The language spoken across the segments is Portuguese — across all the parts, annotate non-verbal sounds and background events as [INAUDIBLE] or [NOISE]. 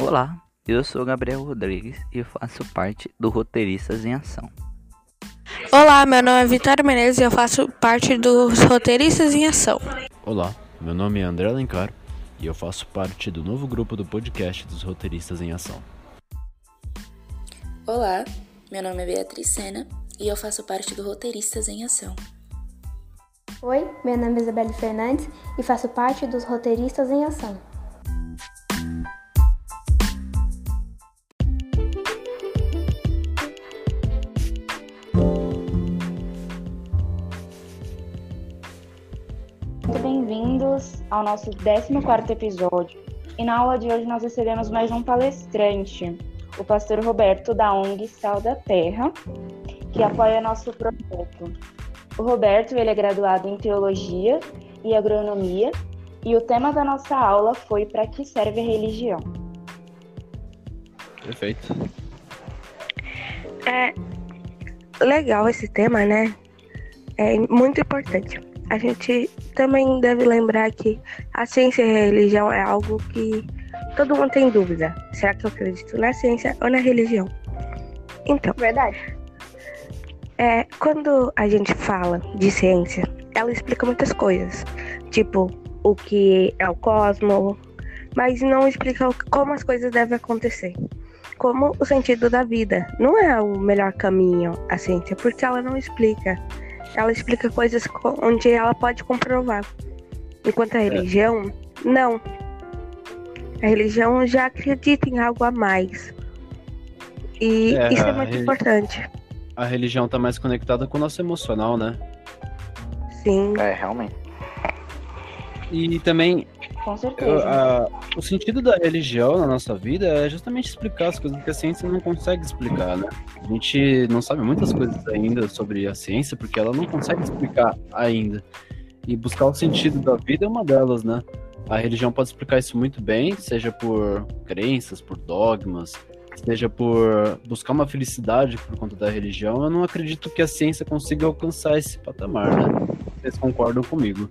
Olá, eu sou Gabriel Rodrigues e faço parte do Roteiristas em Ação. Olá, meu nome é Vitória Menezes e eu faço parte dos Roteiristas em Ação. Olá, meu nome é André Alencar e eu faço parte do novo grupo do podcast dos Roteiristas em Ação. Olá, meu nome é Beatriz Sena e eu faço parte do Roteiristas em Ação. Oi, meu nome é Isabelle Fernandes e faço parte dos Roteiristas em Ação. Ao nosso 14 episódio. E na aula de hoje nós recebemos mais um palestrante, o pastor Roberto da ONG Sal da Terra, que apoia nosso projeto. O Roberto ele é graduado em Teologia e Agronomia e o tema da nossa aula foi Para que serve a religião? Perfeito. É legal esse tema, né? É muito importante. A gente também deve lembrar que a ciência e a religião é algo que todo mundo tem dúvida. Será que eu acredito na ciência ou na religião? Então, Verdade. é, quando a gente fala de ciência, ela explica muitas coisas, tipo o que é o cosmos, mas não explica como as coisas devem acontecer. Como o sentido da vida. Não é o melhor caminho a ciência, porque ela não explica. Ela explica coisas co- onde ela pode comprovar. Enquanto a religião, não. A religião já acredita em algo a mais. E É, isso é a muito reli- importante. A religião tá mais conectada com o nosso emocional, né? Sim. É, realmente. E também Com eu- certeza. a- o sentido da religião na nossa vida é justamente explicar as coisas que a ciência não consegue explicar, né? A gente não sabe muitas coisas ainda sobre a ciência porque ela não consegue explicar ainda. E buscar o sentido da vida é uma delas, né? A religião pode explicar isso muito bem, seja por crenças, por dogmas, seja por buscar uma felicidade por conta da religião. Eu não acredito que a ciência consiga alcançar esse patamar, né? Vocês concordam comigo?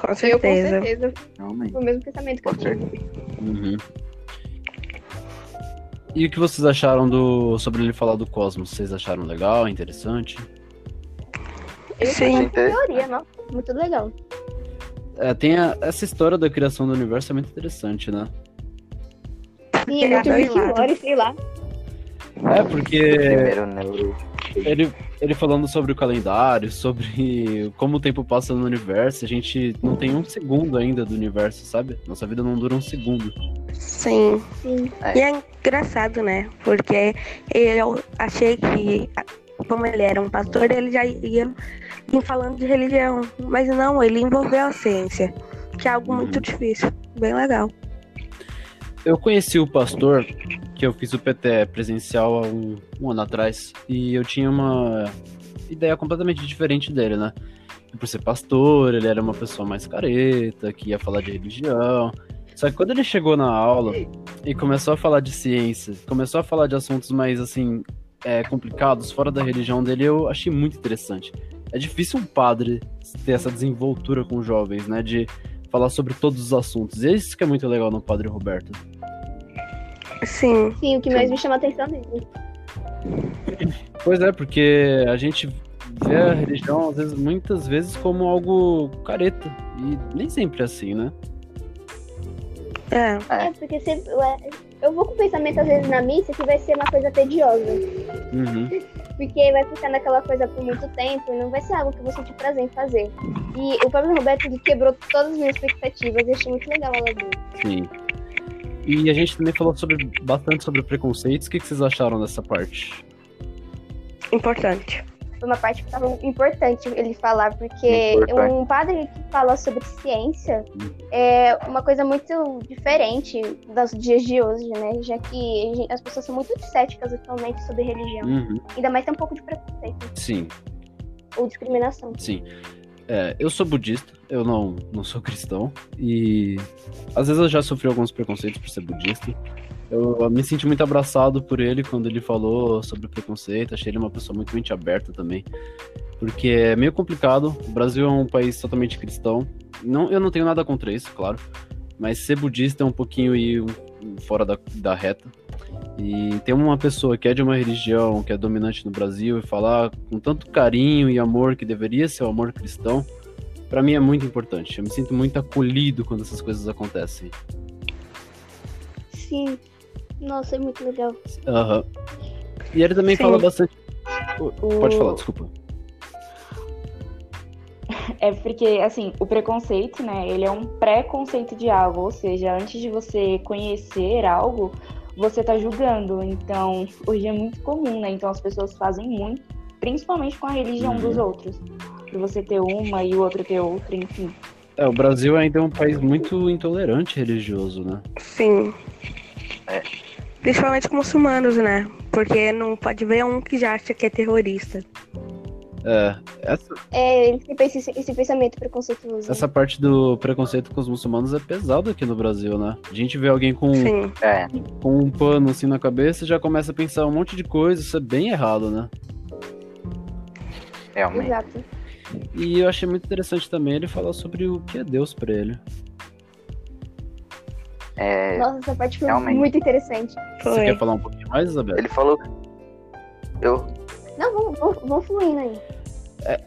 Com Eu, com certeza. Realmente. o mesmo pensamento que eu Com certeza. Uhum. E o que vocês acharam do sobre ele falar do cosmos? Vocês acharam legal, interessante? Ele Sim. tem uma teoria, não? Muito legal. É, tem a- essa história da criação do universo é muito interessante, né? Sim, É, muito Rick. Morty, sei lá. É porque Primeiro neuro. Ele, ele falando sobre o calendário, sobre como o tempo passa no universo, a gente não tem um segundo ainda do universo, sabe? Nossa vida não dura um segundo. Sim. Sim. E é engraçado, né? Porque eu achei que, como ele era um pastor, ele já ia falando de religião. Mas não, ele envolveu a ciência, que é algo muito Uhum. difícil. Bem legal. Eu conheci o pastor, que eu fiz o PT presencial há um, um ano atrás, e eu tinha uma ideia completamente diferente dele, né? Por ser pastor, ele era uma pessoa mais careta, que ia falar de religião. Só que quando ele chegou na aula e começou a falar de ciência, começou a falar de assuntos mais, assim, é, complicados, fora da religião dele, eu achei muito interessante. É difícil um padre ter essa desenvoltura com jovens, né? De falar sobre todos os assuntos. E é isso que é muito legal no Padre Roberto. Sim, Sim, o que mais me chama a atenção dele. Pois é, porque a gente vê a religião, às vezes, muitas vezes, como algo careta. E nem sempre é assim, né? é. É, porque sempre, eu vou com o pensamento, às vezes, na missa, que vai ser uma coisa tediosa. Uhum. Porque vai ficar naquela coisa por muito tempo e não vai ser algo que eu vou sentir prazer em fazer. E o Pablo Roberto ele quebrou todas as minhas expectativas e achei muito legal a aula dele. Sim. E a gente também falou sobre, bastante sobre preconceitos. O que, que vocês acharam dessa parte? Importante. Foi uma parte que estava importante ele falar, porque Importante. um padre que fala sobre ciência é uma coisa muito diferente dos dias de hoje, né? Já que as pessoas são muito céticas atualmente sobre religião. Uhum. Ainda mais tem um pouco de preconceito Sim, ou discriminação. sim. É, eu sou budista, eu não, não sou cristão. E às vezes eu já sofri alguns preconceitos por ser budista. Eu me senti muito abraçado por ele quando ele falou sobre preconceito. Achei ele uma pessoa muito mente aberta também. Porque é meio complicado. O Brasil é um país totalmente cristão. Não, eu não tenho nada contra isso, claro. Mas ser budista é um pouquinho ir fora da, da reta. E ter uma pessoa que é de uma religião que é dominante no Brasil e falar com tanto carinho e amor que deveria ser o amor cristão, para mim é muito importante. Eu me sinto muito acolhido quando essas coisas acontecem. Sim. Nossa, é muito legal. Aham. E ele também Sim. fala bastante. Pode O- falar, desculpa. [LAUGHS] É porque, assim, o preconceito, né, ele é um pré-conceito de algo, ou seja, antes de você conhecer algo, você tá julgando. Então, hoje é muito comum, né? Então as pessoas fazem muito, principalmente com a religião Uhum. dos outros. Pra você ter uma e o outro ter outra, enfim. É, o Brasil ainda é um país muito intolerante religioso, né? Sim. Principalmente com muçulmanos, né? Porque não pode ver um que já acha que é terrorista. É, essa, É, ele tem esse, esse pensamento preconceituoso. essa parte do preconceito com os muçulmanos é pesado aqui no Brasil, né? A gente vê alguém com, Sim. É, com um pano assim na cabeça e já começa a pensar um monte de coisa, isso é bem errado, né? realmente. Exato. E eu achei muito interessante também ele falar sobre o que é Deus pra ele. É, Nossa, essa parte foi realmente. muito interessante. Você Foi. quer falar um pouquinho mais, Isabela? ele falou. Eu. Não, vamos, vamos, vamos fluindo aí.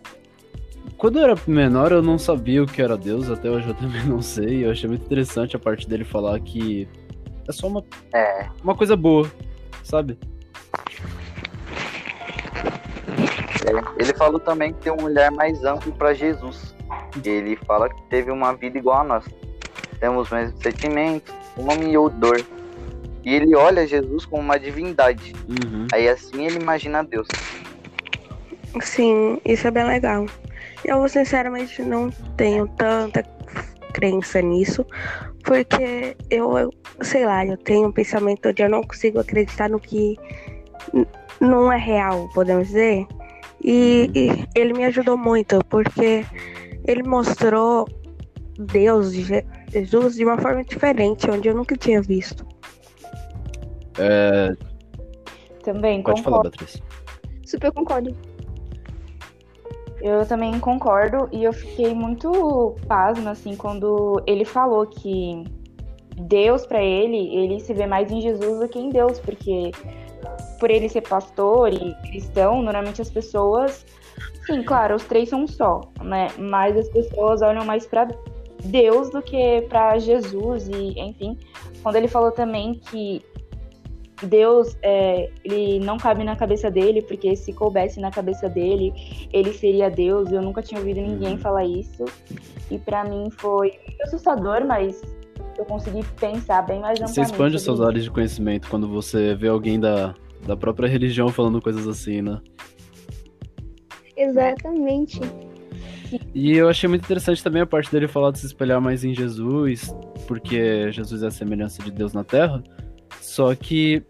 Quando eu era menor, eu não sabia o que era Deus, até hoje eu [LAUGHS] também não sei. Eu achei muito interessante a parte dele falar que é só uma, É, uma coisa boa, sabe? é, ele falou também que tem um olhar mais amplo para Jesus. Ele fala que teve uma vida igual a nós. Temos os mesmos sentimentos, fome ou dor. E ele olha Jesus como uma divindade. Uhum. Aí assim ele imagina Deus. Sim, isso é bem legal. Eu, sinceramente, não tenho tanta crença nisso, porque eu, eu sei lá, eu tenho um pensamento de eu não consigo acreditar no que não é real, podemos dizer. E, e ele me ajudou muito, porque ele mostrou Deus, Jesus, de uma forma diferente, onde eu nunca tinha visto. Também Pode falar, concordo. Beatriz. Super concordo. Eu também concordo e eu fiquei muito pasma assim quando ele falou que Deus pra ele, ele se vê mais em Jesus do que em Deus, porque por ele ser pastor e cristão, normalmente as pessoas, sim, claro, os três são um só, né? Mas as pessoas olham mais pra Deus do que pra Jesus e, enfim, quando ele falou também que Deus, é, ele não cabe na cabeça dele, porque se coubesse na cabeça dele, ele seria Deus. Eu nunca tinha ouvido ninguém falar isso. E pra mim foi muito assustador, mas eu consegui pensar bem mais amplamente. Você expande os seus sobre áreas de conhecimento quando você vê alguém da, da própria religião falando coisas assim, né? Exatamente. E eu achei muito interessante também a parte dele falar de se espelhar mais em Jesus, porque Jesus é a semelhança de Deus na Terra. Só que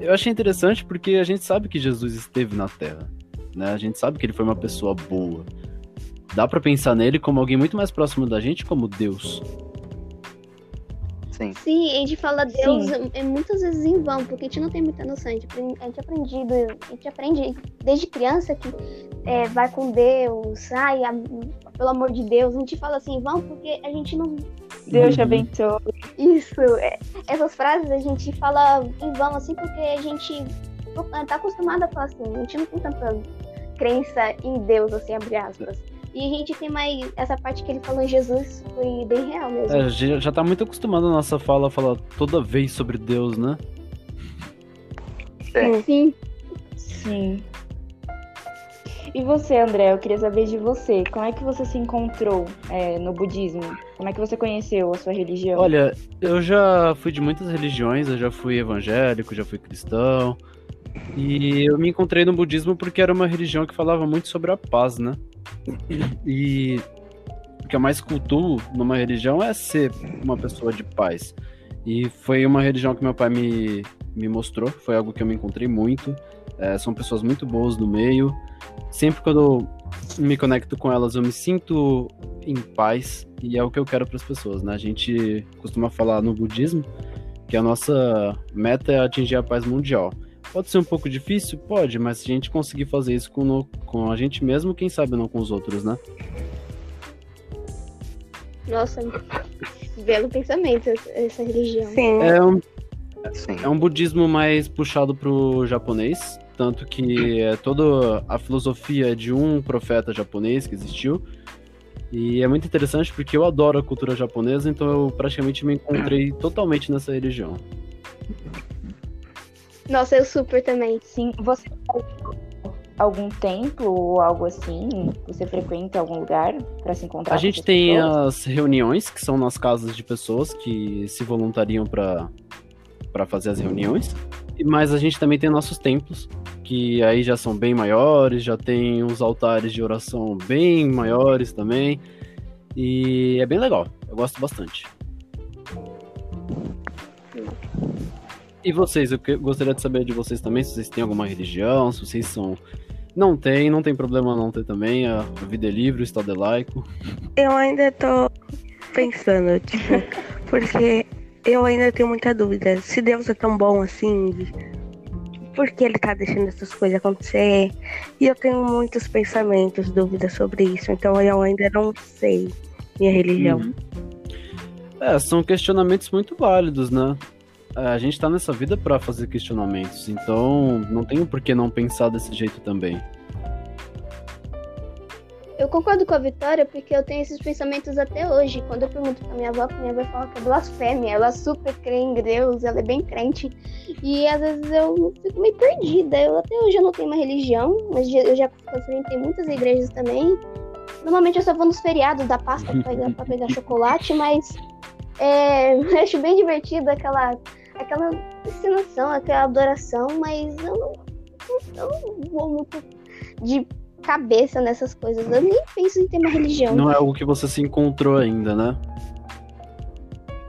eu achei interessante porque a gente sabe que Jesus esteve na Terra, né? A gente sabe que ele foi uma pessoa boa. Dá pra pensar nele como alguém muito mais próximo da gente, como Deus. Sim. Sim, a gente fala Deus Sim. é, é muitas vezes em vão, porque a gente não tem muita noção. A gente, aprende- a gente, aprendido, a gente aprende desde criança que é, vai com Deus, ai, a- pelo amor de Deus. A gente fala assim em vão porque a gente não. Deus te Uhum. abençoe. Isso, é, essas frases a gente fala em vão, assim, porque a gente tá acostumado a falar assim. A gente não tem tanta crença em Deus, assim, abre aspas. E a gente tem mais. Essa parte que ele falou em Jesus foi bem real mesmo. É, já, já tá muito acostumado a nossa fala a falar toda vez sobre Deus, né? É. Sim. Sim. E você, André, eu queria saber de você. Como é que você se encontrou é, no budismo? Como é que você conheceu a sua religião? Olha, eu já fui de muitas religiões, eu já fui evangélico, já fui cristão. E eu me encontrei no budismo porque era uma religião que falava muito sobre a paz, né? E o que eu mais cultuo numa religião é ser uma pessoa de paz. E foi uma religião que meu pai me, me mostrou, foi algo que eu me encontrei muito. É, são pessoas muito boas no meio. Sempre quando eu me conecto com elas, eu me sinto em paz e é o que eu quero para as pessoas, né? A gente costuma falar no budismo que a nossa meta é atingir a paz mundial. Pode ser um pouco difícil? Pode, mas se a gente conseguir fazer isso com, no- com a gente mesmo, quem sabe não com os outros, né? Nossa, belo pensamento essa religião. Sim. É um, Sim. é um budismo mais puxado pro japonês, tanto que é toda a filosofia de um profeta japonês que existiu. E é muito interessante porque eu adoro a cultura japonesa, então eu praticamente me encontrei totalmente nessa religião. Nossa, eu super também. Sim, você faz algum templo ou algo assim? Você frequenta algum lugar para se encontrar? A com gente tem pessoas? as reuniões, que são nas casas de pessoas que se voluntariam para para fazer as reuniões. E- Mas a gente também tem nossos templos, que aí já são bem maiores, já tem os altares de oração bem maiores também. E é bem legal, eu gosto bastante. E vocês, eu gostaria de saber de vocês também, se vocês têm alguma religião, se vocês são. Não tem, não tem problema não ter também. A a vida é livre, o Estado é laico. Eu ainda tô pensando, tipo, porque eu ainda tenho muita dúvida. Se Deus é tão bom assim, por que ele tá deixando essas coisas acontecer? E eu tenho muitos pensamentos, dúvidas sobre isso, então eu ainda não sei minha religião. Uhum. É, são questionamentos muito válidos, né? A gente tá nessa vida pra fazer questionamentos, então não tem por que não pensar desse jeito também. Eu concordo com a Vitória porque eu tenho esses pensamentos até hoje. Quando eu pergunto pra minha avó, minha avó fala que é blasfêmia. Ela super crê em Deus, ela é bem crente. E às vezes eu fico meio perdida. Eu até hoje eu não tenho uma religião, mas eu já frequentei muitas igrejas também. Normalmente eu só vou nos feriados da Páscoa pra pegar, pra pegar [LAUGHS] chocolate, mas é, [LAUGHS] eu acho bem divertido aquela, aquela ensinação, aquela adoração, mas eu não, eu não vou muito de cabeça nessas coisas. Eu nem penso em ter uma religião. Não é algo que você se encontrou ainda, né?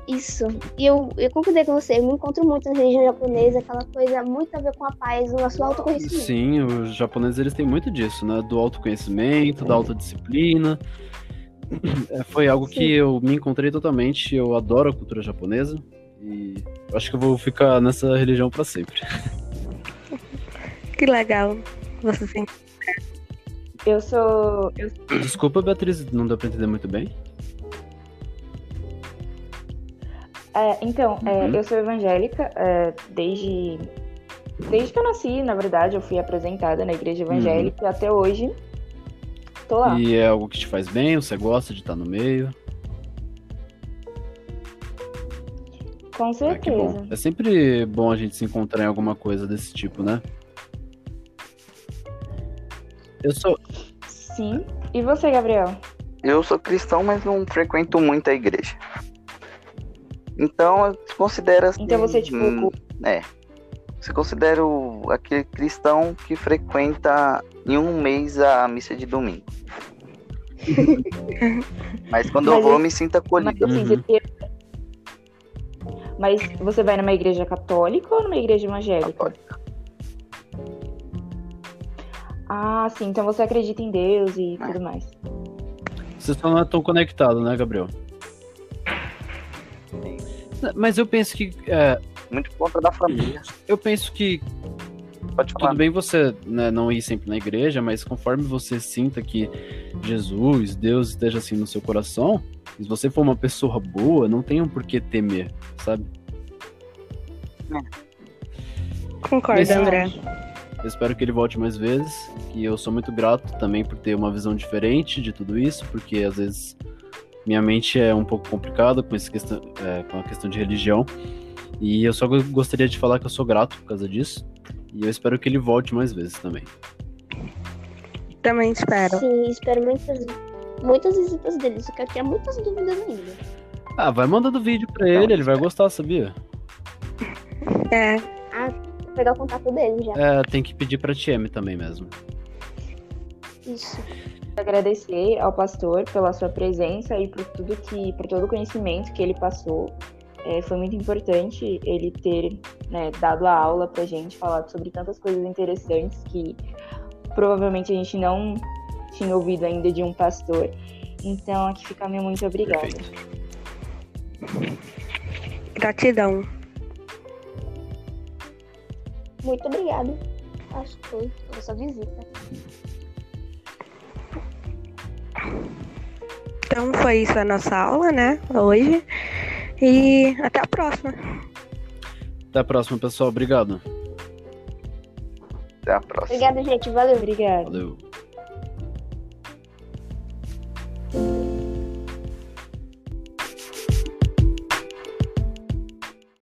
Isso. E eu, eu concordei com você. Eu me encontro muito na religião japonesa, aquela coisa muito a ver com a paz, o nosso autoconhecimento. Sim, os japoneses eles têm muito disso, né? Do autoconhecimento, da autodisciplina. [CLEARS THROAT] É, foi algo Sim. que eu me encontrei totalmente. Eu adoro a cultura japonesa e eu acho que eu vou ficar nessa religião pra sempre. [LAUGHS] Que legal. Você sim. Eu sou. Eu, Desculpa, Beatriz, não deu pra entender muito bem. é, então, é, Uhum. eu sou evangélica é, desde. Desde que eu nasci, na verdade, eu fui apresentada na igreja evangélica e até hoje tô lá. E é algo que te faz bem, você gosta de estar no meio. Com Ah, que bom. certeza. É sempre bom a gente se encontrar em alguma coisa desse tipo, né? Eu sou. Sim. E você, Gabriel? Eu sou cristão, mas não frequento muito a igreja. Então, se considera assim, Então você, tipo, hum, é. Se considera o- aquele cristão que frequenta em um mês a missa de domingo. [LAUGHS] Mas quando eu Mas vou, eu me sinto Mas, acolhido. assim, Uhum. você... Mas você vai numa igreja católica ou numa igreja evangélica? Católica. Ah, sim. Então você acredita em Deus e tudo mais. Você só não é tão conectado, né, Gabriel? Mas eu penso que. é, Muito por conta da família. eu penso que Pode falar. tudo bem você né, não ir sempre na igreja, mas conforme você sinta que Jesus, Deus esteja assim no seu coração, se você for uma pessoa boa, não tem um por que temer, sabe? Concordo, Nesse- André. Eu espero que ele volte mais vezes. E eu sou muito grato também por ter uma visão diferente de tudo isso, porque às vezes minha mente é um pouco complicada com, esse questão, é, com a questão de religião. E eu só go- gostaria de falar que eu sou grato por causa disso. E eu espero que ele volte mais vezes também. Também espero. Sim, espero muitas, muitas visitas deles, porque eu tinha muitas dúvidas ainda. Ah, vai mandando vídeo pra ele, ele vai gostar, sabia? É, Vou pegar o contato dele já. É, tem que pedir pra TM também mesmo. Isso. Agradecer ao pastor pela sua presença e por tudo que, por todo o conhecimento que ele passou. É, foi muito importante ele ter né, dado a aula pra gente, falado sobre tantas coisas interessantes que provavelmente a gente não tinha ouvido ainda de um pastor. Então aqui fica meu muito obrigada. Perfeito. gratidão. Muito obrigado, pastor, pela sua visita. Então foi isso a nossa aula, né? Hoje. E até a próxima. Até a próxima, pessoal. Obrigado. Até a próxima. Obrigada, gente. Valeu. Obrigada. Valeu.